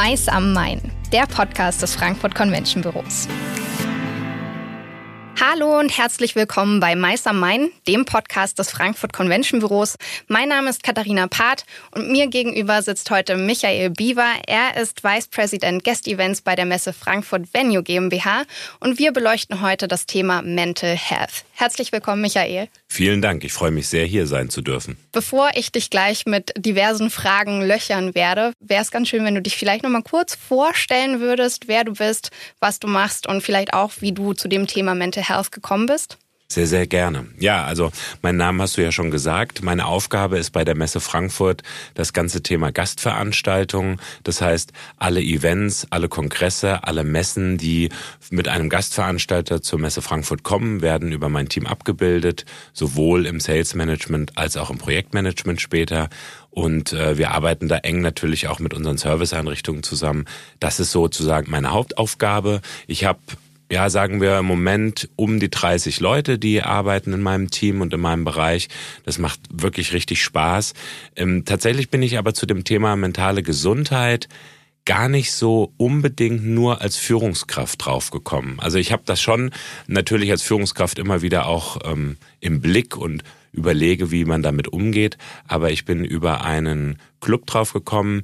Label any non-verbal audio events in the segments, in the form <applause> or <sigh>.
Mais am Main, der Podcast des Frankfurt Convention Büros. Hallo und herzlich willkommen bei am Main, dem Podcast des Frankfurt Convention Büros. Mein Name ist Katharina Part und mir gegenüber sitzt heute Michael Biewer. Er ist Vice President Guest Events bei der Messe Frankfurt Venue GmbH und wir beleuchten heute das Thema Mental Health. Herzlich willkommen, Michael. Vielen Dank. Ich freue mich sehr, hier sein zu dürfen. Bevor ich dich gleich mit diversen Fragen löchern werde, wäre es ganz schön, wenn du dich vielleicht noch mal kurz vorstellen würdest, wer du bist, was du machst und vielleicht auch, wie du zu dem Thema Mental Health gekommen bist. Sehr, sehr gerne. Ja, also meinen Namen hast du ja schon gesagt. Meine Aufgabe ist bei der Messe Frankfurt das ganze Thema Gastveranstaltungen. Das heißt, alle Events, alle Kongresse, alle Messen, die mit einem Gastveranstalter zur Messe Frankfurt kommen, werden über mein Team abgebildet, sowohl im Sales Management als auch im Projektmanagement später. Und äh, wir arbeiten da eng natürlich auch mit unseren Serviceeinrichtungen zusammen. Das ist sozusagen meine Hauptaufgabe. Ich habe ja, sagen wir im Moment um die 30 Leute, die arbeiten in meinem Team und in meinem Bereich. Das macht wirklich richtig Spaß. Ähm, tatsächlich bin ich aber zu dem Thema mentale Gesundheit gar nicht so unbedingt nur als Führungskraft draufgekommen. Also ich habe das schon natürlich als Führungskraft immer wieder auch ähm, im Blick und überlege, wie man damit umgeht. Aber ich bin über einen Club draufgekommen.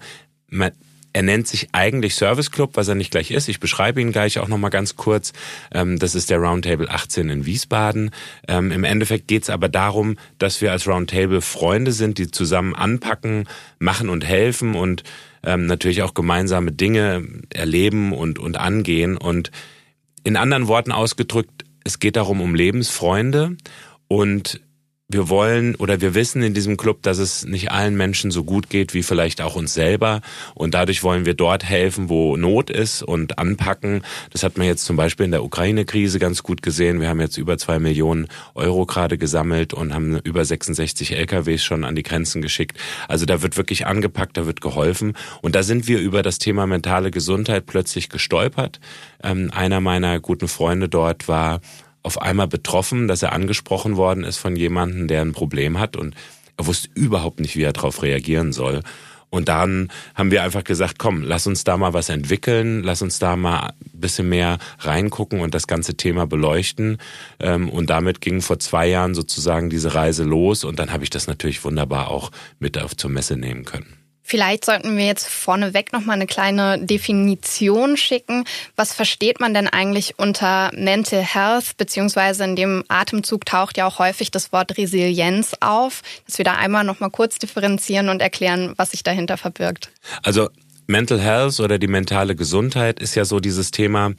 Er nennt sich eigentlich Service Club, was er nicht gleich ist. Ich beschreibe ihn gleich auch nochmal ganz kurz. Ähm, das ist der Roundtable 18 in Wiesbaden. Ähm, Im Endeffekt geht es aber darum, dass wir als Roundtable Freunde sind, die zusammen anpacken, machen und helfen und ähm, natürlich auch gemeinsame Dinge erleben und, und angehen. Und in anderen Worten ausgedrückt, es geht darum um Lebensfreunde und wir wollen oder wir wissen in diesem Club, dass es nicht allen Menschen so gut geht wie vielleicht auch uns selber. Und dadurch wollen wir dort helfen, wo Not ist und anpacken. Das hat man jetzt zum Beispiel in der Ukraine-Krise ganz gut gesehen. Wir haben jetzt über zwei Millionen Euro gerade gesammelt und haben über 66 LKWs schon an die Grenzen geschickt. Also da wird wirklich angepackt, da wird geholfen. Und da sind wir über das Thema mentale Gesundheit plötzlich gestolpert. Ähm, einer meiner guten Freunde dort war auf einmal betroffen, dass er angesprochen worden ist von jemandem, der ein Problem hat und er wusste überhaupt nicht, wie er darauf reagieren soll. Und dann haben wir einfach gesagt, komm, lass uns da mal was entwickeln, lass uns da mal ein bisschen mehr reingucken und das ganze Thema beleuchten. Ähm, und damit ging vor zwei Jahren sozusagen diese Reise los und dann habe ich das natürlich wunderbar auch mit auf zur Messe nehmen können. Vielleicht sollten wir jetzt vorneweg noch mal eine kleine Definition schicken. Was versteht man denn eigentlich unter Mental Health? Beziehungsweise in dem Atemzug taucht ja auch häufig das Wort Resilienz auf. Dass wir da einmal noch mal kurz differenzieren und erklären, was sich dahinter verbirgt. Also Mental Health oder die mentale Gesundheit ist ja so dieses Thema.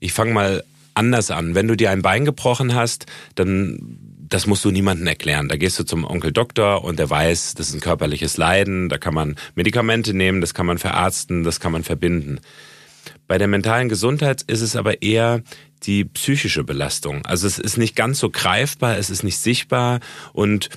Ich fange mal anders an. Wenn du dir ein Bein gebrochen hast, dann das musst du niemandem erklären. Da gehst du zum Onkel Doktor und der weiß, das ist ein körperliches Leiden, da kann man Medikamente nehmen, das kann man verarzten, das kann man verbinden. Bei der mentalen Gesundheit ist es aber eher die psychische Belastung. Also es ist nicht ganz so greifbar, es ist nicht sichtbar und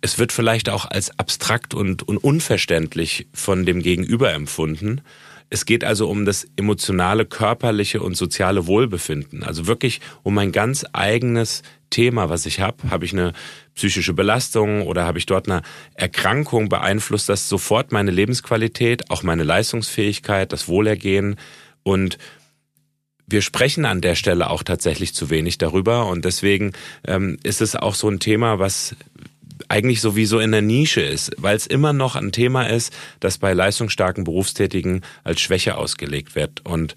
es wird vielleicht auch als abstrakt und, und unverständlich von dem Gegenüber empfunden. Es geht also um das emotionale, körperliche und soziale Wohlbefinden. Also wirklich um ein ganz eigenes Thema, was ich habe. Habe ich eine psychische Belastung oder habe ich dort eine Erkrankung, beeinflusst das sofort meine Lebensqualität, auch meine Leistungsfähigkeit, das Wohlergehen und wir sprechen an der Stelle auch tatsächlich zu wenig darüber und deswegen ähm, ist es auch so ein Thema, was eigentlich sowieso in der Nische ist, weil es immer noch ein Thema ist, das bei leistungsstarken Berufstätigen als Schwäche ausgelegt wird. Und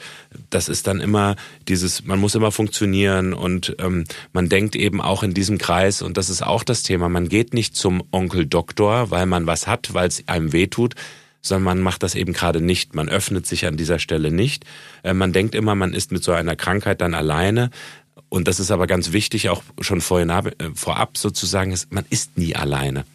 das ist dann immer dieses, man muss immer funktionieren und ähm, man denkt eben auch in diesem Kreis, und das ist auch das Thema, man geht nicht zum Onkel Doktor, weil man was hat, weil es einem wehtut, sondern man macht das eben gerade nicht. Man öffnet sich an dieser Stelle nicht. Äh, man denkt immer, man ist mit so einer Krankheit dann alleine. Und das ist aber ganz wichtig, auch schon vorhin, äh, vorab sozusagen, ist, man ist nie alleine.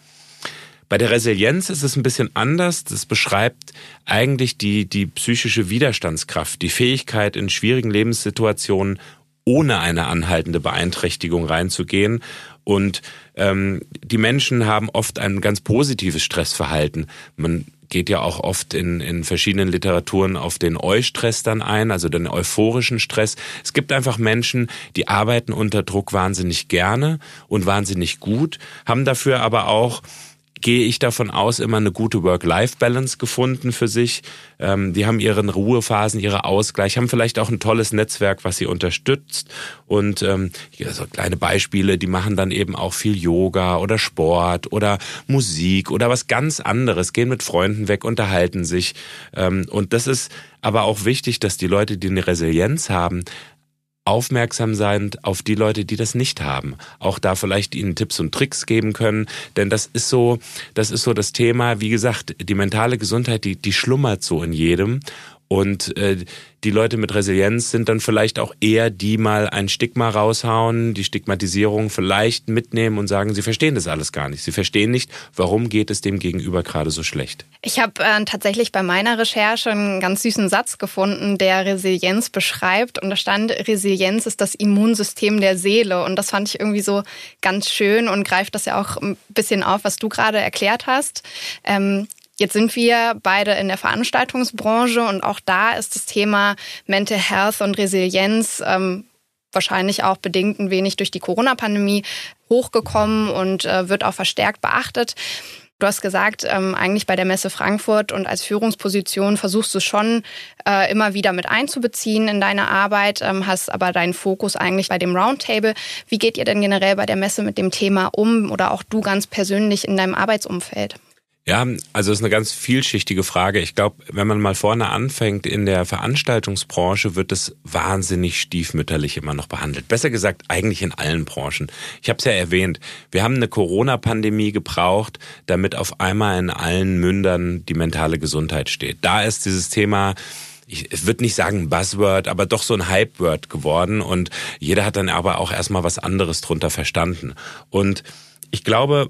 Bei der Resilienz ist es ein bisschen anders. Das beschreibt eigentlich die, die psychische Widerstandskraft, die Fähigkeit, in schwierigen Lebenssituationen ohne eine anhaltende Beeinträchtigung reinzugehen. Und ähm, die Menschen haben oft ein ganz positives Stressverhalten. Man geht ja auch oft in, in verschiedenen Literaturen auf den Eustress dann ein, also den euphorischen Stress. Es gibt einfach Menschen, die arbeiten unter Druck wahnsinnig gerne und wahnsinnig gut, haben dafür aber auch gehe ich davon aus, immer eine gute Work-Life-Balance gefunden für sich. Ähm, die haben ihren Ruhephasen, ihre Ausgleich, haben vielleicht auch ein tolles Netzwerk, was sie unterstützt. Und ähm, so kleine Beispiele, die machen dann eben auch viel Yoga oder Sport oder Musik oder was ganz anderes, gehen mit Freunden weg, unterhalten sich. Ähm, und das ist aber auch wichtig, dass die Leute, die eine Resilienz haben, aufmerksam sein auf die Leute, die das nicht haben. Auch da vielleicht ihnen Tipps und Tricks geben können, denn das ist so, das ist so das Thema, wie gesagt, die mentale Gesundheit, die, die schlummert so in jedem und äh, die Leute mit Resilienz sind dann vielleicht auch eher die mal ein Stigma raushauen, die Stigmatisierung vielleicht mitnehmen und sagen, sie verstehen das alles gar nicht. Sie verstehen nicht, warum geht es dem Gegenüber gerade so schlecht. Ich habe äh, tatsächlich bei meiner Recherche einen ganz süßen Satz gefunden, der Resilienz beschreibt. Und da stand, Resilienz ist das Immunsystem der Seele. Und das fand ich irgendwie so ganz schön und greift das ja auch ein bisschen auf, was du gerade erklärt hast. Ähm, Jetzt sind wir beide in der Veranstaltungsbranche und auch da ist das Thema Mental Health und Resilienz ähm, wahrscheinlich auch bedingt ein wenig durch die Corona-Pandemie hochgekommen und äh, wird auch verstärkt beachtet. Du hast gesagt, ähm, eigentlich bei der Messe Frankfurt und als Führungsposition versuchst du schon äh, immer wieder mit einzubeziehen in deine Arbeit, ähm, hast aber deinen Fokus eigentlich bei dem Roundtable. Wie geht ihr denn generell bei der Messe mit dem Thema um oder auch du ganz persönlich in deinem Arbeitsumfeld? Ja, also es ist eine ganz vielschichtige Frage. Ich glaube, wenn man mal vorne anfängt, in der Veranstaltungsbranche wird es wahnsinnig stiefmütterlich immer noch behandelt. Besser gesagt, eigentlich in allen Branchen. Ich habe es ja erwähnt, wir haben eine Corona-Pandemie gebraucht, damit auf einmal in allen Mündern die mentale Gesundheit steht. Da ist dieses Thema ich würde nicht sagen Buzzword, aber doch so ein Hype-Word geworden und jeder hat dann aber auch erstmal was anderes drunter verstanden. Und ich glaube,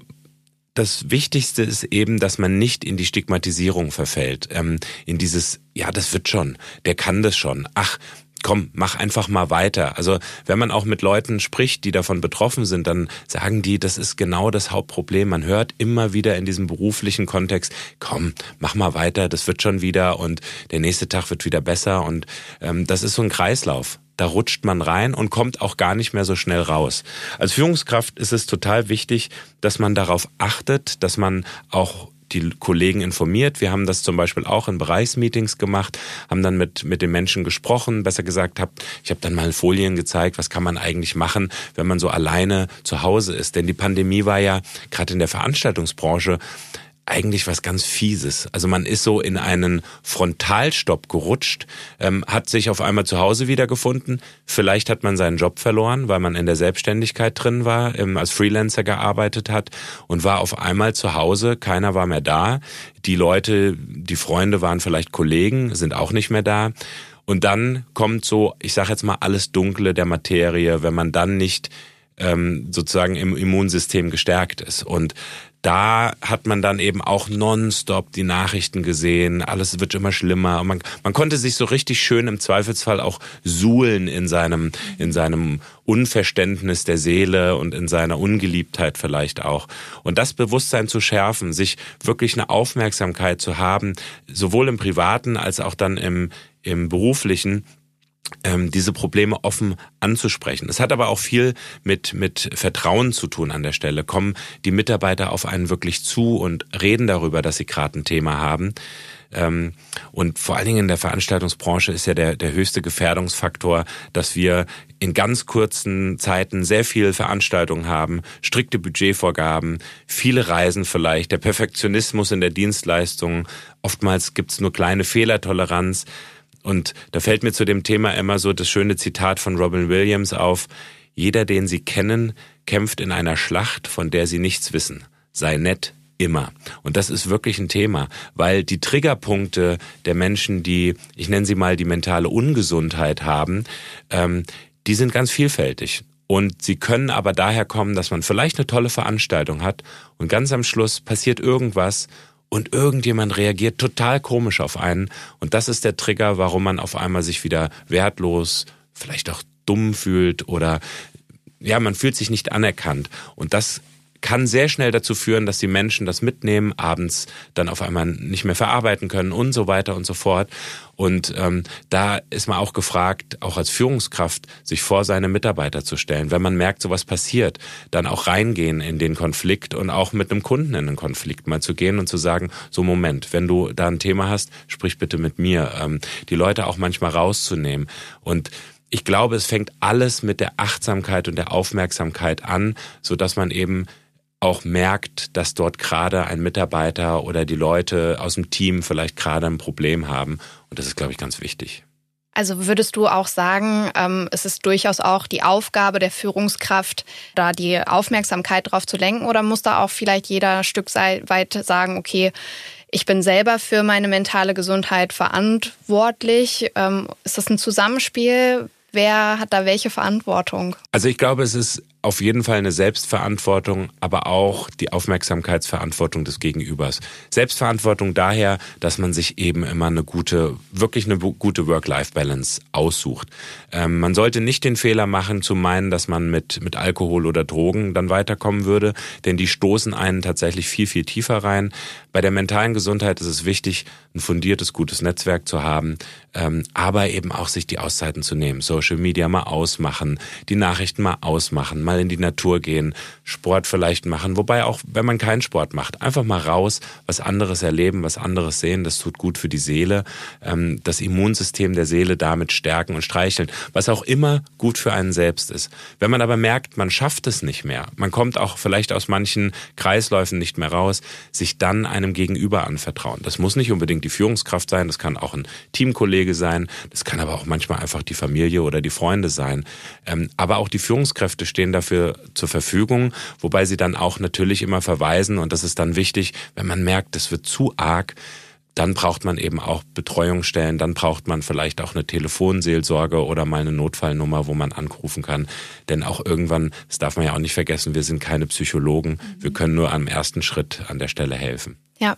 das Wichtigste ist eben, dass man nicht in die Stigmatisierung verfällt, ähm, in dieses, ja, das wird schon, der kann das schon, ach, komm, mach einfach mal weiter. Also wenn man auch mit Leuten spricht, die davon betroffen sind, dann sagen die, das ist genau das Hauptproblem. Man hört immer wieder in diesem beruflichen Kontext, komm, mach mal weiter, das wird schon wieder und der nächste Tag wird wieder besser. Und ähm, das ist so ein Kreislauf da rutscht man rein und kommt auch gar nicht mehr so schnell raus. Als Führungskraft ist es total wichtig, dass man darauf achtet, dass man auch die Kollegen informiert. Wir haben das zum Beispiel auch in Bereichsmeetings gemacht, haben dann mit, mit den Menschen gesprochen, besser gesagt, hab, ich habe dann mal Folien gezeigt, was kann man eigentlich machen, wenn man so alleine zu Hause ist. Denn die Pandemie war ja gerade in der Veranstaltungsbranche eigentlich was ganz Fieses. Also man ist so in einen Frontalstopp gerutscht, ähm, hat sich auf einmal zu Hause wiedergefunden. Vielleicht hat man seinen Job verloren, weil man in der Selbstständigkeit drin war, ähm, als Freelancer gearbeitet hat und war auf einmal zu Hause. Keiner war mehr da. Die Leute, die Freunde waren vielleicht Kollegen, sind auch nicht mehr da. Und dann kommt so, ich sage jetzt mal, alles Dunkle der Materie, wenn man dann nicht ähm, sozusagen im Immunsystem gestärkt ist. Und da hat man dann eben auch nonstop die Nachrichten gesehen, alles wird immer schlimmer. Man, man konnte sich so richtig schön im Zweifelsfall auch suhlen in seinem, in seinem Unverständnis der Seele und in seiner Ungeliebtheit vielleicht auch. Und das Bewusstsein zu schärfen, sich wirklich eine Aufmerksamkeit zu haben, sowohl im privaten als auch dann im, im beruflichen, ähm, diese Probleme offen anzusprechen. Es hat aber auch viel mit, mit Vertrauen zu tun an der Stelle. Kommen die Mitarbeiter auf einen wirklich zu und reden darüber, dass sie gerade ein Thema haben. Ähm, und vor allen Dingen in der Veranstaltungsbranche ist ja der, der höchste Gefährdungsfaktor, dass wir in ganz kurzen Zeiten sehr viel Veranstaltungen haben, strikte Budgetvorgaben, viele Reisen vielleicht, der Perfektionismus in der Dienstleistung. Oftmals gibt's nur kleine Fehlertoleranz. Und da fällt mir zu dem Thema immer so das schöne Zitat von Robin Williams auf. Jeder, den Sie kennen, kämpft in einer Schlacht, von der Sie nichts wissen. Sei nett, immer. Und das ist wirklich ein Thema, weil die Triggerpunkte der Menschen, die, ich nenne sie mal, die mentale Ungesundheit haben, ähm, die sind ganz vielfältig. Und sie können aber daher kommen, dass man vielleicht eine tolle Veranstaltung hat und ganz am Schluss passiert irgendwas und irgendjemand reagiert total komisch auf einen. Und das ist der Trigger, warum man auf einmal sich wieder wertlos, vielleicht auch dumm fühlt oder ja, man fühlt sich nicht anerkannt. Und das kann sehr schnell dazu führen, dass die Menschen das mitnehmen, abends dann auf einmal nicht mehr verarbeiten können und so weiter und so fort. Und ähm, da ist man auch gefragt, auch als Führungskraft, sich vor seine Mitarbeiter zu stellen. Wenn man merkt, sowas passiert, dann auch reingehen in den Konflikt und auch mit einem Kunden in den Konflikt mal zu gehen und zu sagen, so Moment, wenn du da ein Thema hast, sprich bitte mit mir. Ähm, die Leute auch manchmal rauszunehmen. Und ich glaube, es fängt alles mit der Achtsamkeit und der Aufmerksamkeit an, so dass man eben auch merkt, dass dort gerade ein Mitarbeiter oder die Leute aus dem Team vielleicht gerade ein Problem haben. Und das ist, glaube ich, ganz wichtig. Also würdest du auch sagen, ähm, es ist durchaus auch die Aufgabe der Führungskraft, da die Aufmerksamkeit drauf zu lenken oder muss da auch vielleicht jeder Stück weit sagen, okay, ich bin selber für meine mentale Gesundheit verantwortlich. Ähm, ist das ein Zusammenspiel? Wer hat da welche Verantwortung? Also ich glaube, es ist auf jeden Fall eine Selbstverantwortung, aber auch die Aufmerksamkeitsverantwortung des Gegenübers. Selbstverantwortung daher, dass man sich eben immer eine gute, wirklich eine gute Work-Life-Balance aussucht. Ähm, man sollte nicht den Fehler machen, zu meinen, dass man mit, mit Alkohol oder Drogen dann weiterkommen würde, denn die stoßen einen tatsächlich viel, viel tiefer rein. Bei der mentalen Gesundheit ist es wichtig, ein fundiertes, gutes Netzwerk zu haben, ähm, aber eben auch sich die Auszeiten zu nehmen. Social Media mal ausmachen, die Nachrichten mal ausmachen, mal in die Natur gehen, Sport vielleicht machen. Wobei auch, wenn man keinen Sport macht, einfach mal raus, was anderes erleben, was anderes sehen. Das tut gut für die Seele. Ähm, das Immunsystem der Seele damit stärken und streicheln, was auch immer gut für einen selbst ist. Wenn man aber merkt, man schafft es nicht mehr, man kommt auch vielleicht aus manchen Kreisläufen nicht mehr raus, sich dann einem Gegenüber anvertrauen. Das muss nicht unbedingt die Führungskraft sein, das kann auch ein Teamkollege sein, das kann aber auch manchmal einfach die Familie oder die Freunde sein. Ähm, aber auch die Führungskräfte stehen da dafür zur Verfügung, wobei sie dann auch natürlich immer verweisen und das ist dann wichtig, wenn man merkt, es wird zu arg, dann braucht man eben auch Betreuungsstellen, dann braucht man vielleicht auch eine Telefonseelsorge oder mal eine Notfallnummer, wo man anrufen kann. Denn auch irgendwann, das darf man ja auch nicht vergessen, wir sind keine Psychologen, wir können nur am ersten Schritt an der Stelle helfen. Ja.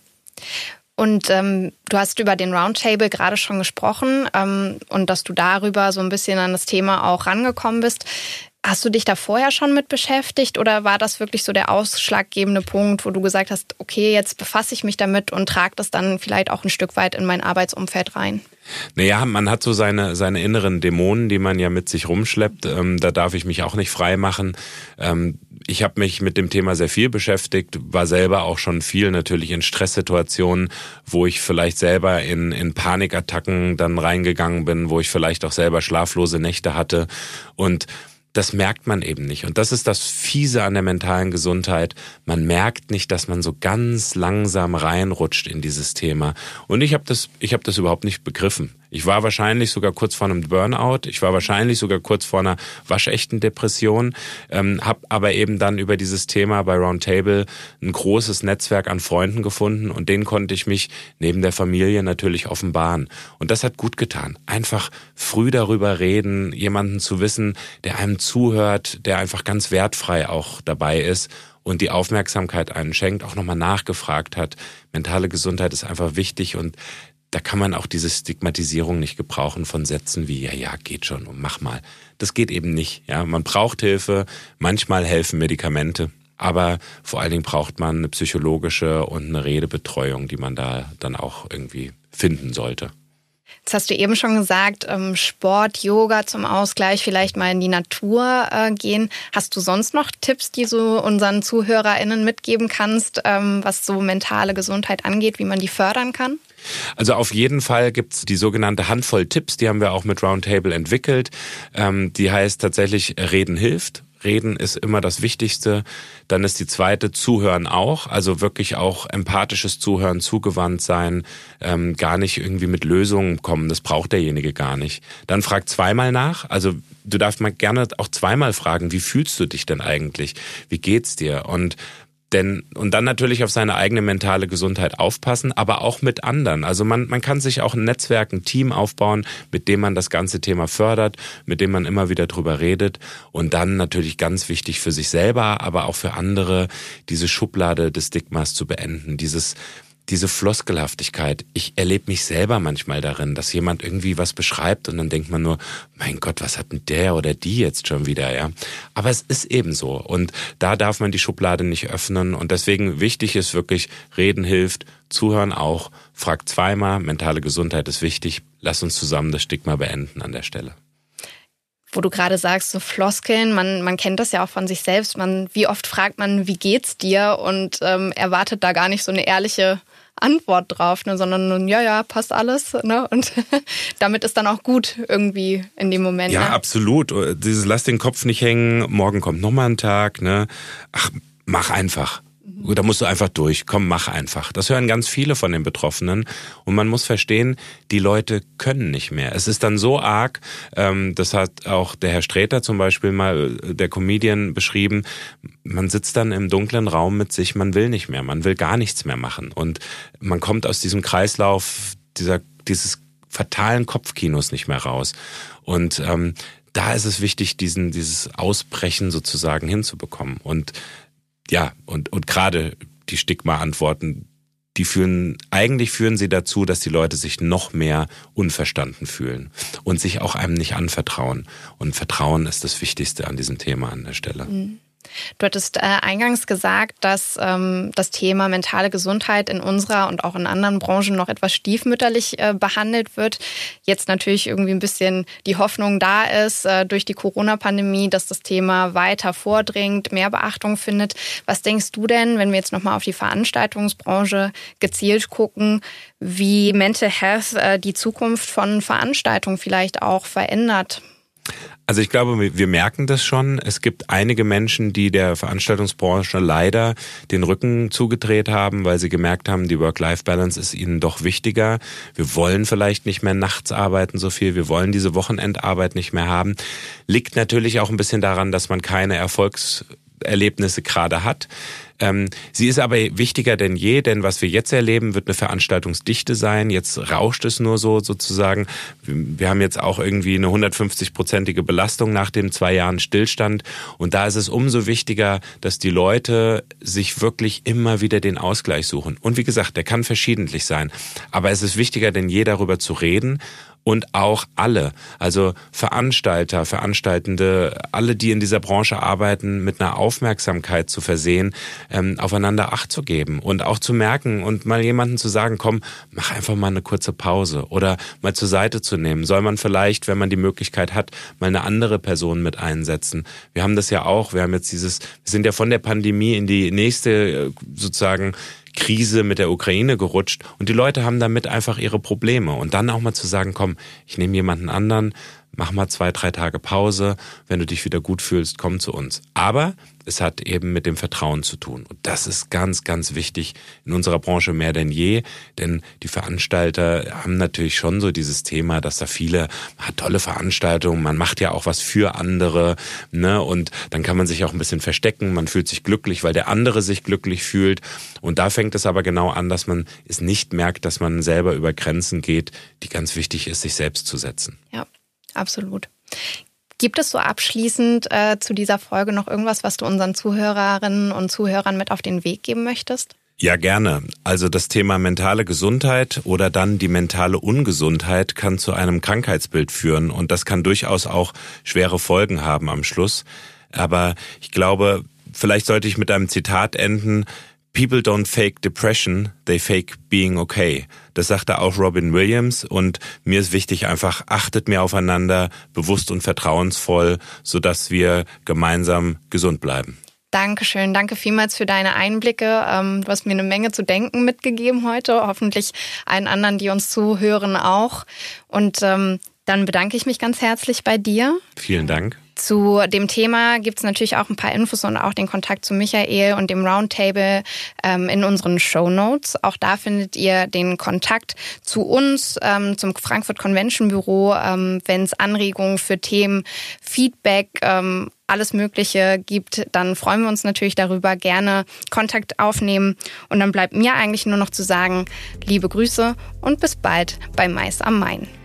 Und ähm, du hast über den Roundtable gerade schon gesprochen ähm, und dass du darüber so ein bisschen an das Thema auch rangekommen bist. Hast du dich da vorher schon mit beschäftigt oder war das wirklich so der ausschlaggebende Punkt, wo du gesagt hast, okay, jetzt befasse ich mich damit und trage das dann vielleicht auch ein Stück weit in mein Arbeitsumfeld rein? Naja, man hat so seine, seine inneren Dämonen, die man ja mit sich rumschleppt. Ähm, da darf ich mich auch nicht frei machen. Ähm, ich habe mich mit dem Thema sehr viel beschäftigt, war selber auch schon viel natürlich in Stresssituationen, wo ich vielleicht selber in, in Panikattacken dann reingegangen bin, wo ich vielleicht auch selber schlaflose Nächte hatte. Und das merkt man eben nicht. Und das ist das Fiese an der mentalen Gesundheit. Man merkt nicht, dass man so ganz langsam reinrutscht in dieses Thema. Und ich habe das, ich habe das überhaupt nicht begriffen. Ich war wahrscheinlich sogar kurz vor einem Burnout. Ich war wahrscheinlich sogar kurz vor einer waschechten Depression. Ähm, habe aber eben dann über dieses Thema bei Roundtable ein großes Netzwerk an Freunden gefunden und denen konnte ich mich neben der Familie natürlich offenbaren. Und das hat gut getan. Einfach früh darüber reden, jemanden zu wissen, der einem zuhört, der einfach ganz wertfrei auch dabei ist und die Aufmerksamkeit einen schenkt, auch nochmal nachgefragt hat. Mentale Gesundheit ist einfach wichtig und da kann man auch diese Stigmatisierung nicht gebrauchen von Sätzen wie, ja, ja, geht schon und mach mal. Das geht eben nicht. Ja, man braucht Hilfe. Manchmal helfen Medikamente. Aber vor allen Dingen braucht man eine psychologische und eine Redebetreuung, die man da dann auch irgendwie finden sollte. Jetzt hast du eben schon gesagt, ähm, Sport, Yoga zum Ausgleich, vielleicht mal in die Natur äh, gehen. Hast du sonst noch Tipps, die du unseren ZuhörerInnen mitgeben kannst, ähm, was so mentale Gesundheit angeht, wie man die fördern kann? Also auf jeden Fall gibt's die sogenannte Handvoll Tipps, die haben wir auch mit Roundtable entwickelt. Ähm, die heißt tatsächlich Reden hilft. Reden ist immer das Wichtigste. Dann ist die zweite Zuhören auch, also wirklich auch empathisches Zuhören, zugewandt sein, ähm, gar nicht irgendwie mit Lösungen kommen. Das braucht derjenige gar nicht. Dann frag zweimal nach. Also du darfst mal gerne auch zweimal fragen, wie fühlst du dich denn eigentlich? Wie geht's dir? Und denn, und dann natürlich auf seine eigene mentale Gesundheit aufpassen, aber auch mit anderen. Also man, man kann sich auch ein Netzwerk, ein Team aufbauen, mit dem man das ganze Thema fördert, mit dem man immer wieder drüber redet. Und dann natürlich ganz wichtig für sich selber, aber auch für andere, diese Schublade des Stigmas zu beenden. Dieses, diese Floskelhaftigkeit. Ich erlebe mich selber manchmal darin, dass jemand irgendwie was beschreibt und dann denkt man nur, mein Gott, was hat denn der oder die jetzt schon wieder, ja? Aber es ist eben so und da darf man die Schublade nicht öffnen und deswegen wichtig ist wirklich, reden hilft, zuhören auch, fragt zweimal, mentale Gesundheit ist wichtig, lass uns zusammen das Stigma beenden an der Stelle wo du gerade sagst, so Floskeln, man, man kennt das ja auch von sich selbst. Man, wie oft fragt man, wie geht's dir? Und ähm, erwartet da gar nicht so eine ehrliche Antwort drauf, ne, sondern nun, ja, ja, passt alles. Ne? Und <laughs> damit ist dann auch gut irgendwie in dem Moment. Ja, ne? absolut. Dieses lass den Kopf nicht hängen, morgen kommt nochmal ein Tag. Ne? Ach, mach einfach. Da musst du einfach durch. Komm, mach einfach. Das hören ganz viele von den Betroffenen. Und man muss verstehen, die Leute können nicht mehr. Es ist dann so arg, ähm, das hat auch der Herr Sträter zum Beispiel mal, äh, der Comedian, beschrieben, man sitzt dann im dunklen Raum mit sich, man will nicht mehr, man will gar nichts mehr machen. Und man kommt aus diesem Kreislauf dieser, dieses fatalen Kopfkinos nicht mehr raus. Und ähm, da ist es wichtig, diesen, dieses Ausbrechen sozusagen hinzubekommen. Und ja, und, und gerade die Stigma-Antworten, die führen, eigentlich führen sie dazu, dass die Leute sich noch mehr unverstanden fühlen und sich auch einem nicht anvertrauen. Und Vertrauen ist das Wichtigste an diesem Thema an der Stelle. Mhm. Du hattest äh, eingangs gesagt, dass ähm, das Thema mentale Gesundheit in unserer und auch in anderen Branchen noch etwas stiefmütterlich äh, behandelt wird. Jetzt natürlich irgendwie ein bisschen die Hoffnung da ist äh, durch die Corona-Pandemie, dass das Thema weiter vordringt, mehr Beachtung findet. Was denkst du denn, wenn wir jetzt nochmal auf die Veranstaltungsbranche gezielt gucken, wie Mental Health äh, die Zukunft von Veranstaltungen vielleicht auch verändert? Also ich glaube, wir merken das schon. Es gibt einige Menschen, die der Veranstaltungsbranche leider den Rücken zugedreht haben, weil sie gemerkt haben, die Work-Life-Balance ist ihnen doch wichtiger. Wir wollen vielleicht nicht mehr nachts arbeiten so viel. Wir wollen diese Wochenendarbeit nicht mehr haben. Liegt natürlich auch ein bisschen daran, dass man keine Erfolgserlebnisse gerade hat. Ähm, sie ist aber wichtiger denn je, denn was wir jetzt erleben, wird eine Veranstaltungsdichte sein. Jetzt rauscht es nur so sozusagen. Wir haben jetzt auch irgendwie eine 150-prozentige Belastung nach den zwei Jahren Stillstand. Und da ist es umso wichtiger, dass die Leute sich wirklich immer wieder den Ausgleich suchen. Und wie gesagt, der kann verschiedentlich sein. Aber es ist wichtiger denn je darüber zu reden und auch alle, also Veranstalter, Veranstaltende, alle, die in dieser Branche arbeiten, mit einer Aufmerksamkeit zu versehen, ähm, aufeinander Acht zu geben und auch zu merken und mal jemanden zu sagen, komm, mach einfach mal eine kurze Pause oder mal zur Seite zu nehmen. Soll man vielleicht, wenn man die Möglichkeit hat, mal eine andere Person mit einsetzen. Wir haben das ja auch, wir haben jetzt dieses, wir sind ja von der Pandemie in die nächste äh, sozusagen Krise mit der Ukraine gerutscht und die Leute haben damit einfach ihre Probleme. Und dann auch mal zu sagen, komm, ich nehme jemanden anderen, mach mal zwei, drei Tage Pause. Wenn du dich wieder gut fühlst, komm zu uns. Aber es hat eben mit dem Vertrauen zu tun. Und das ist ganz, ganz wichtig in unserer Branche mehr denn je. Denn die Veranstalter haben natürlich schon so dieses Thema, dass da viele, hat tolle Veranstaltungen, man macht ja auch was für andere, ne? Und dann kann man sich auch ein bisschen verstecken, man fühlt sich glücklich, weil der andere sich glücklich fühlt. Und da fängt es aber genau an, dass man es nicht merkt, dass man selber über Grenzen geht, die ganz wichtig ist, sich selbst zu setzen. Ja. Absolut. Gibt es so abschließend äh, zu dieser Folge noch irgendwas, was du unseren Zuhörerinnen und Zuhörern mit auf den Weg geben möchtest? Ja, gerne. Also das Thema mentale Gesundheit oder dann die mentale Ungesundheit kann zu einem Krankheitsbild führen und das kann durchaus auch schwere Folgen haben am Schluss. Aber ich glaube, vielleicht sollte ich mit einem Zitat enden. People don't fake depression, they fake being okay. Das sagte auch Robin Williams und mir ist wichtig einfach, achtet mehr aufeinander, bewusst und vertrauensvoll, sodass wir gemeinsam gesund bleiben. Dankeschön, danke vielmals für deine Einblicke. Ähm, du hast mir eine Menge zu denken mitgegeben heute, hoffentlich allen anderen, die uns zuhören, auch. Und ähm, dann bedanke ich mich ganz herzlich bei dir. Vielen Dank. Zu dem Thema gibt es natürlich auch ein paar Infos und auch den Kontakt zu Michael und dem Roundtable ähm, in unseren Show Notes. Auch da findet ihr den Kontakt zu uns, ähm, zum Frankfurt Convention Büro, ähm, wenn es Anregungen für Themen, Feedback, ähm, alles Mögliche gibt, dann freuen wir uns natürlich darüber. Gerne Kontakt aufnehmen. Und dann bleibt mir eigentlich nur noch zu sagen, liebe Grüße und bis bald bei Mais am Main.